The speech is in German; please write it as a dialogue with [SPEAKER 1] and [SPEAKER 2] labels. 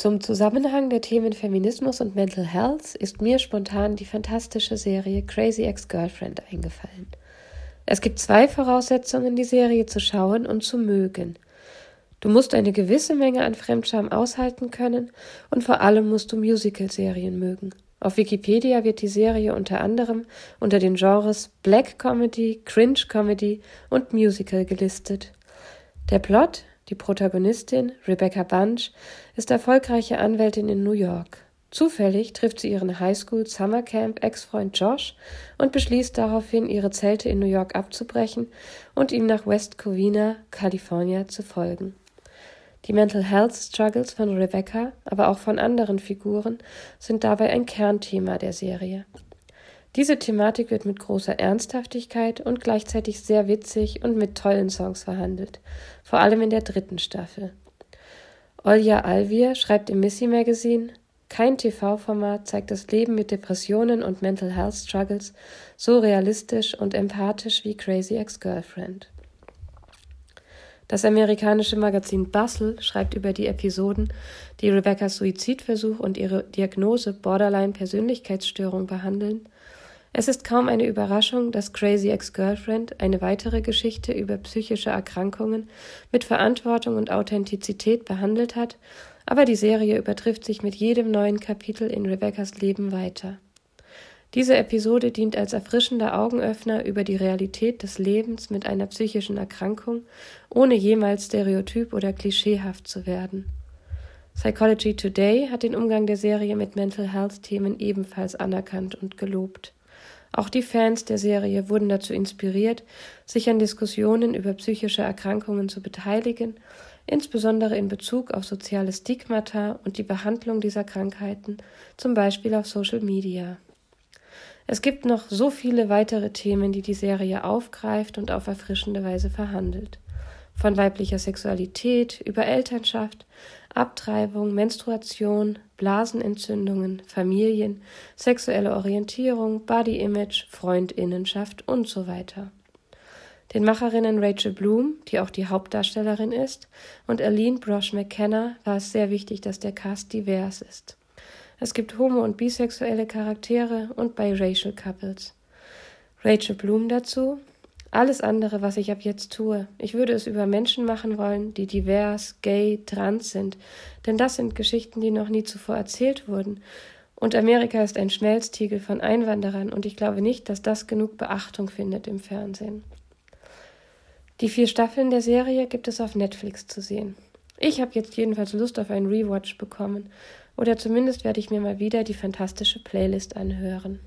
[SPEAKER 1] Zum Zusammenhang der Themen Feminismus und Mental Health ist mir spontan die fantastische Serie Crazy Ex-Girlfriend eingefallen. Es gibt zwei Voraussetzungen, die Serie zu schauen und zu mögen. Du musst eine gewisse Menge an Fremdscham aushalten können und vor allem musst du Musical-Serien mögen. Auf Wikipedia wird die Serie unter anderem unter den Genres Black Comedy, Cringe Comedy und Musical gelistet. Der Plot, die Protagonistin, Rebecca Bunch, ist erfolgreiche Anwältin in New York. Zufällig trifft sie ihren Highschool Summercamp Ex-Freund Josh und beschließt daraufhin, ihre Zelte in New York abzubrechen und ihm nach West Covina, Kalifornien, zu folgen. Die Mental Health Struggles von Rebecca, aber auch von anderen Figuren, sind dabei ein Kernthema der Serie. Diese Thematik wird mit großer Ernsthaftigkeit und gleichzeitig sehr witzig und mit tollen Songs verhandelt, vor allem in der dritten Staffel. Olja Alvir schreibt im Missy Magazine, kein TV-Format zeigt das Leben mit Depressionen und Mental Health Struggles so realistisch und empathisch wie Crazy Ex-Girlfriend. Das amerikanische Magazin Bustle schreibt über die Episoden, die Rebeccas Suizidversuch und ihre Diagnose Borderline-Persönlichkeitsstörung behandeln. Es ist kaum eine Überraschung, dass Crazy Ex-Girlfriend eine weitere Geschichte über psychische Erkrankungen mit Verantwortung und Authentizität behandelt hat, aber die Serie übertrifft sich mit jedem neuen Kapitel in Rebeccas Leben weiter. Diese Episode dient als erfrischender Augenöffner über die Realität des Lebens mit einer psychischen Erkrankung, ohne jemals stereotyp oder klischeehaft zu werden. Psychology Today hat den Umgang der Serie mit Mental Health Themen ebenfalls anerkannt und gelobt. Auch die Fans der Serie wurden dazu inspiriert, sich an Diskussionen über psychische Erkrankungen zu beteiligen, insbesondere in Bezug auf soziale Stigmata und die Behandlung dieser Krankheiten, zum Beispiel auf Social Media. Es gibt noch so viele weitere Themen, die die Serie aufgreift und auf erfrischende Weise verhandelt. Von weiblicher Sexualität über Elternschaft, Abtreibung, Menstruation, Blasenentzündungen, Familien, sexuelle Orientierung, Body Image, Freundinnenschaft und so weiter. Den Macherinnen Rachel Bloom, die auch die Hauptdarstellerin ist, und Aline Brosh McKenna war es sehr wichtig, dass der Cast divers ist. Es gibt homo- und bisexuelle Charaktere und biracial Couples. Rachel Bloom dazu. Alles andere, was ich ab jetzt tue. Ich würde es über Menschen machen wollen, die divers, gay, trans sind. Denn das sind Geschichten, die noch nie zuvor erzählt wurden. Und Amerika ist ein Schmelztiegel von Einwanderern und ich glaube nicht, dass das genug Beachtung findet im Fernsehen. Die vier Staffeln der Serie gibt es auf Netflix zu sehen. Ich habe jetzt jedenfalls Lust auf einen Rewatch bekommen oder zumindest werde ich mir mal wieder die fantastische Playlist anhören.